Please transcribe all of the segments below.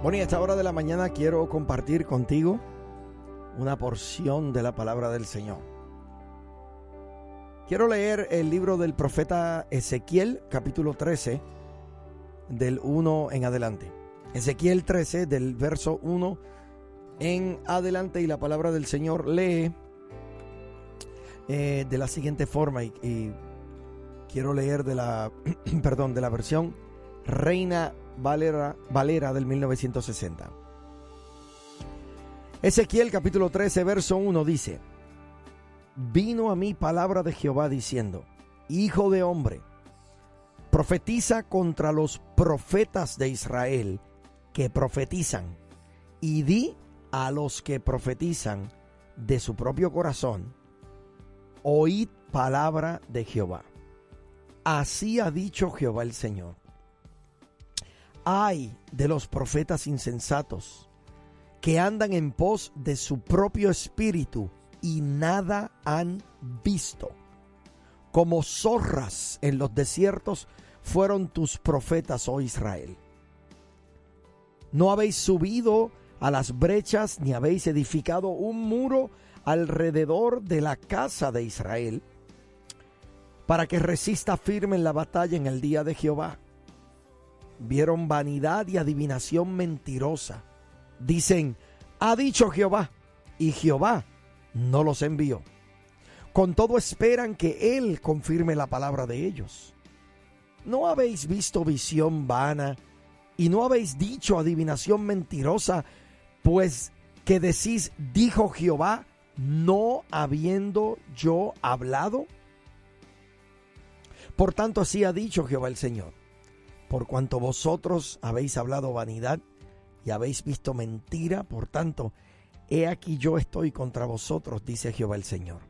Bueno, y a esta hora de la mañana quiero compartir contigo una porción de la palabra del Señor. Quiero leer el libro del profeta Ezequiel, capítulo 13, del 1 en adelante. Ezequiel 13, del verso 1 en adelante, y la palabra del Señor lee eh, de la siguiente forma, y, y quiero leer de la, perdón, de la versión Reina Valera, del 1960. Ezequiel capítulo 13, verso 1 dice, Vino a mí palabra de Jehová diciendo, Hijo de hombre, profetiza contra los profetas de Israel que profetizan, y di a los que profetizan de su propio corazón, oíd palabra de Jehová. Así ha dicho Jehová el Señor ay de los profetas insensatos que andan en pos de su propio espíritu y nada han visto. Como zorras en los desiertos fueron tus profetas, oh Israel. No habéis subido a las brechas ni habéis edificado un muro alrededor de la casa de Israel para que resista firme en la batalla en el día de Jehová vieron vanidad y adivinación mentirosa. Dicen, ha dicho Jehová, y Jehová no los envió. Con todo esperan que Él confirme la palabra de ellos. ¿No habéis visto visión vana y no habéis dicho adivinación mentirosa, pues que decís, dijo Jehová, no habiendo yo hablado? Por tanto así ha dicho Jehová el Señor por cuanto vosotros habéis hablado vanidad y habéis visto mentira, por tanto, he aquí yo estoy contra vosotros, dice Jehová el Señor.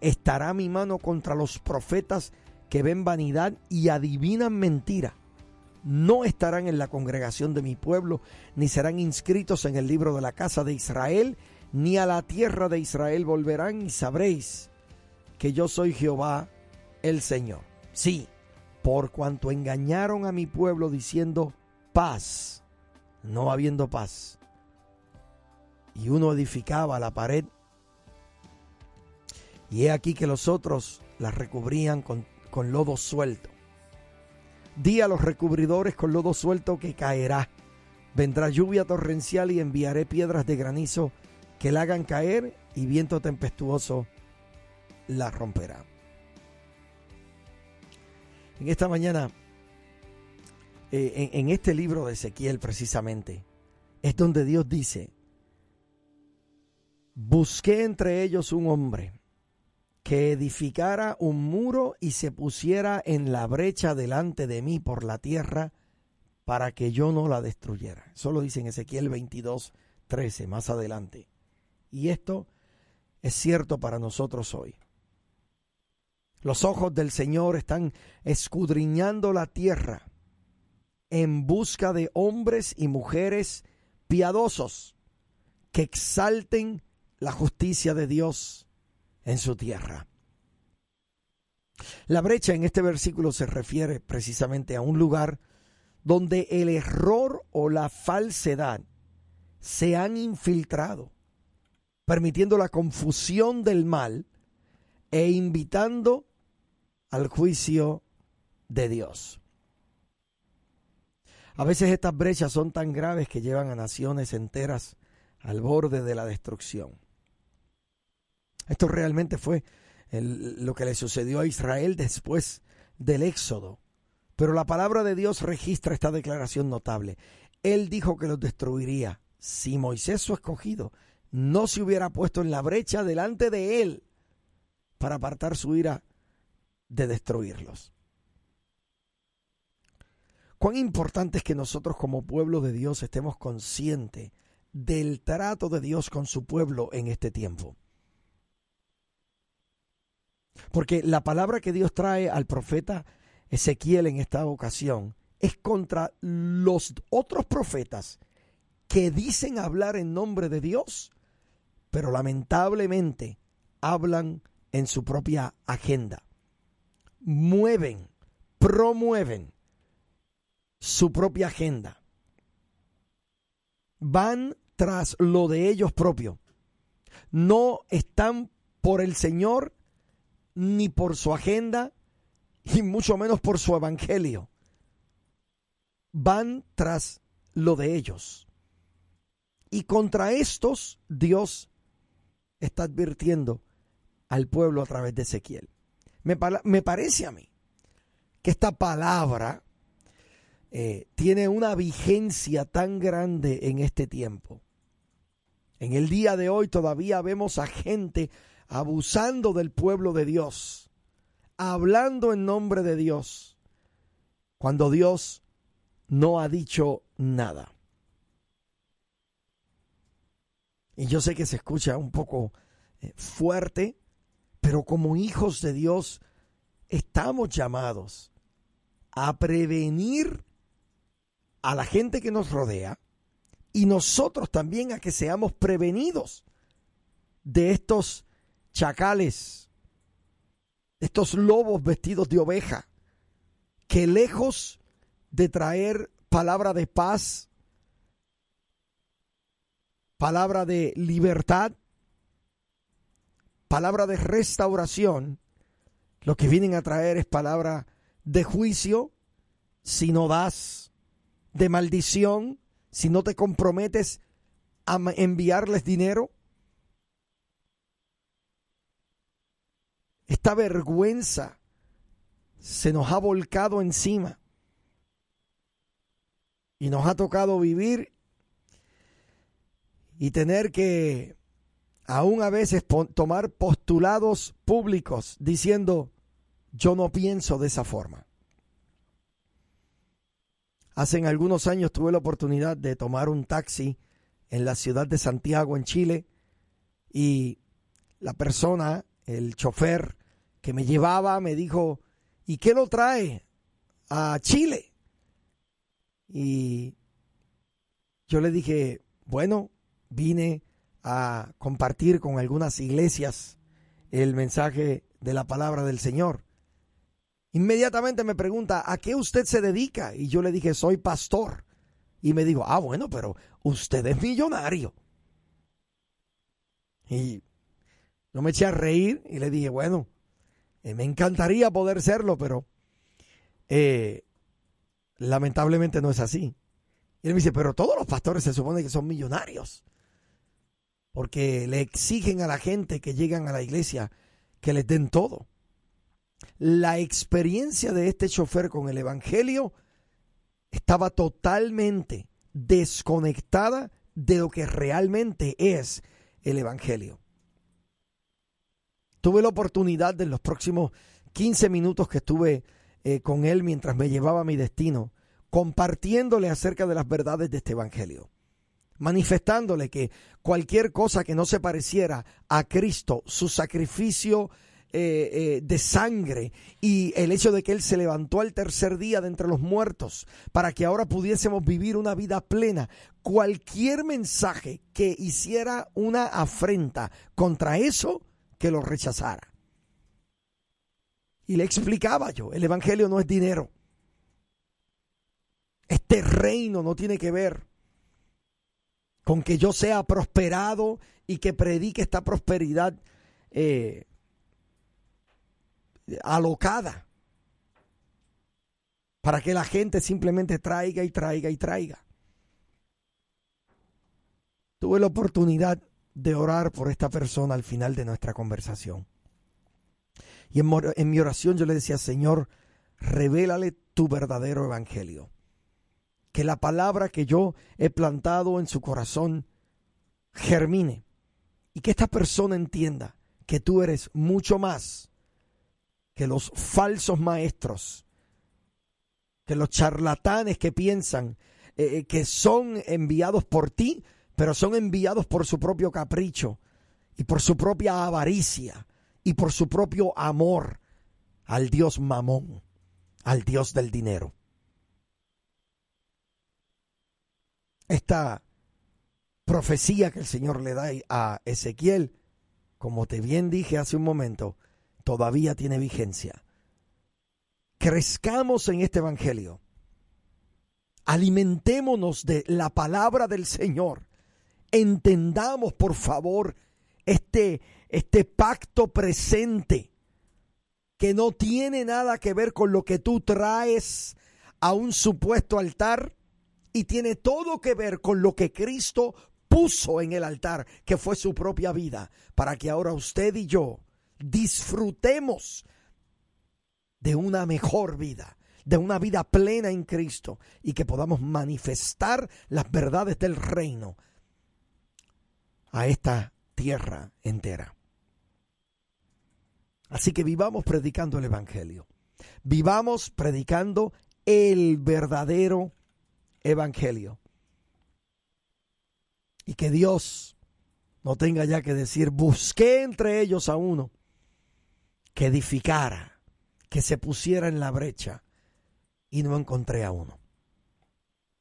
Estará mi mano contra los profetas que ven vanidad y adivinan mentira. No estarán en la congregación de mi pueblo, ni serán inscritos en el libro de la casa de Israel, ni a la tierra de Israel volverán y sabréis que yo soy Jehová el Señor. Sí, por cuanto engañaron a mi pueblo diciendo paz, no habiendo paz. Y uno edificaba la pared, y he aquí que los otros la recubrían con, con lodo suelto. Di a los recubridores con lodo suelto que caerá. Vendrá lluvia torrencial y enviaré piedras de granizo que la hagan caer y viento tempestuoso la romperá. En esta mañana, eh, en, en este libro de Ezequiel precisamente, es donde Dios dice, busqué entre ellos un hombre que edificara un muro y se pusiera en la brecha delante de mí por la tierra para que yo no la destruyera. Eso lo dice en Ezequiel 22, 13, más adelante. Y esto es cierto para nosotros hoy. Los ojos del Señor están escudriñando la tierra en busca de hombres y mujeres piadosos que exalten la justicia de Dios en su tierra. La brecha en este versículo se refiere precisamente a un lugar donde el error o la falsedad se han infiltrado, permitiendo la confusión del mal e invitando al juicio de Dios. A veces estas brechas son tan graves que llevan a naciones enteras al borde de la destrucción. Esto realmente fue lo que le sucedió a Israel después del Éxodo. Pero la palabra de Dios registra esta declaración notable. Él dijo que los destruiría si Moisés, su escogido, no se hubiera puesto en la brecha delante de él para apartar su ira de destruirlos. Cuán importante es que nosotros como pueblo de Dios estemos conscientes del trato de Dios con su pueblo en este tiempo. Porque la palabra que Dios trae al profeta Ezequiel en esta ocasión es contra los otros profetas que dicen hablar en nombre de Dios, pero lamentablemente hablan en su propia agenda mueven, promueven su propia agenda. van tras lo de ellos propios. No están por el Señor ni por su agenda y mucho menos por su evangelio. Van tras lo de ellos. Y contra estos Dios está advirtiendo al pueblo a través de Ezequiel. Me, me parece a mí que esta palabra eh, tiene una vigencia tan grande en este tiempo. En el día de hoy todavía vemos a gente abusando del pueblo de Dios, hablando en nombre de Dios, cuando Dios no ha dicho nada. Y yo sé que se escucha un poco eh, fuerte, pero como hijos de Dios estamos llamados a prevenir a la gente que nos rodea y nosotros también a que seamos prevenidos de estos chacales, estos lobos vestidos de oveja, que lejos de traer palabra de paz, palabra de libertad, palabra de restauración, lo que vienen a traer es palabra de juicio si no das, de maldición si no te comprometes a enviarles dinero. Esta vergüenza se nos ha volcado encima y nos ha tocado vivir y tener que aún a veces tomar postulados públicos diciendo yo no pienso de esa forma. Hace algunos años tuve la oportunidad de tomar un taxi en la ciudad de Santiago, en Chile, y la persona, el chofer que me llevaba, me dijo, ¿y qué lo trae a Chile? Y yo le dije, bueno, vine a compartir con algunas iglesias el mensaje de la palabra del Señor. Inmediatamente me pregunta, ¿a qué usted se dedica? Y yo le dije, soy pastor. Y me dijo, ah, bueno, pero usted es millonario. Y yo me eché a reír y le dije, bueno, eh, me encantaría poder serlo, pero eh, lamentablemente no es así. Y él me dice, pero todos los pastores se supone que son millonarios. Porque le exigen a la gente que llegan a la iglesia que les den todo la experiencia de este chofer con el Evangelio estaba totalmente desconectada de lo que realmente es el Evangelio. Tuve la oportunidad de en los próximos 15 minutos que estuve eh, con él mientras me llevaba a mi destino, compartiéndole acerca de las verdades de este Evangelio, manifestándole que cualquier cosa que no se pareciera a Cristo, su sacrificio eh, eh, de sangre y el hecho de que Él se levantó al tercer día de entre los muertos para que ahora pudiésemos vivir una vida plena. Cualquier mensaje que hiciera una afrenta contra eso, que lo rechazara. Y le explicaba yo, el Evangelio no es dinero. Este reino no tiene que ver con que yo sea prosperado y que predique esta prosperidad eh, alocada para que la gente simplemente traiga y traiga y traiga. Tuve la oportunidad de orar por esta persona al final de nuestra conversación. Y en, mi oración yo le decía, Señor, revélale tu verdadero evangelio. Que la palabra que yo he plantado en su corazón germine. Y que esta persona entienda que tú eres mucho más que los falsos maestros, que los charlatanes que piensan eh, eh, que son enviados por ti, pero son enviados por su propio capricho y por su propia avaricia y por su propio amor al Dios mamón, al Dios del dinero. Esta profecía que el Señor le da a Ezequiel, como te bien dije hace un momento, todavía tiene vigencia. Crezcamos en este Evangelio. alimentémonos de la palabra del Señor. Entendamos, por favor, este, este pacto presente que no tiene nada que ver con lo que tú traes a un supuesto altar y tiene todo que ver con lo que Cristo puso en el altar, que fue su propia vida, para que ahora usted y yo disfrutemos de una mejor vida, de una vida plena en Cristo y que podamos manifestar las verdades del reino a esta tierra entera. Así que vivamos predicando el Evangelio. Vivamos predicando el verdadero Evangelio. Y que Dios no tenga ya que decir, busqué entre ellos a uno que edificara, que se pusiera en la brecha y no encontré a uno.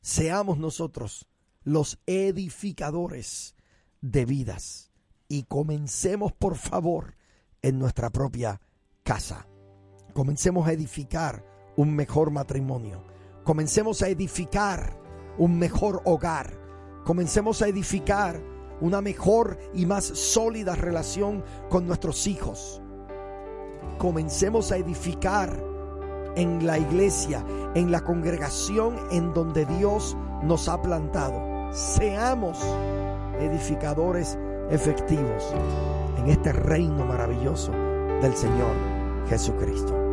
Seamos nosotros los edificadores de vidas y comencemos por favor en nuestra propia casa. Comencemos a edificar un mejor matrimonio. Comencemos a edificar un mejor hogar. Comencemos a edificar una mejor y más sólida relación con nuestros hijos. Comencemos a edificar en la iglesia, en la congregación en donde Dios nos ha plantado. Seamos edificadores efectivos en este reino maravilloso del Señor Jesucristo.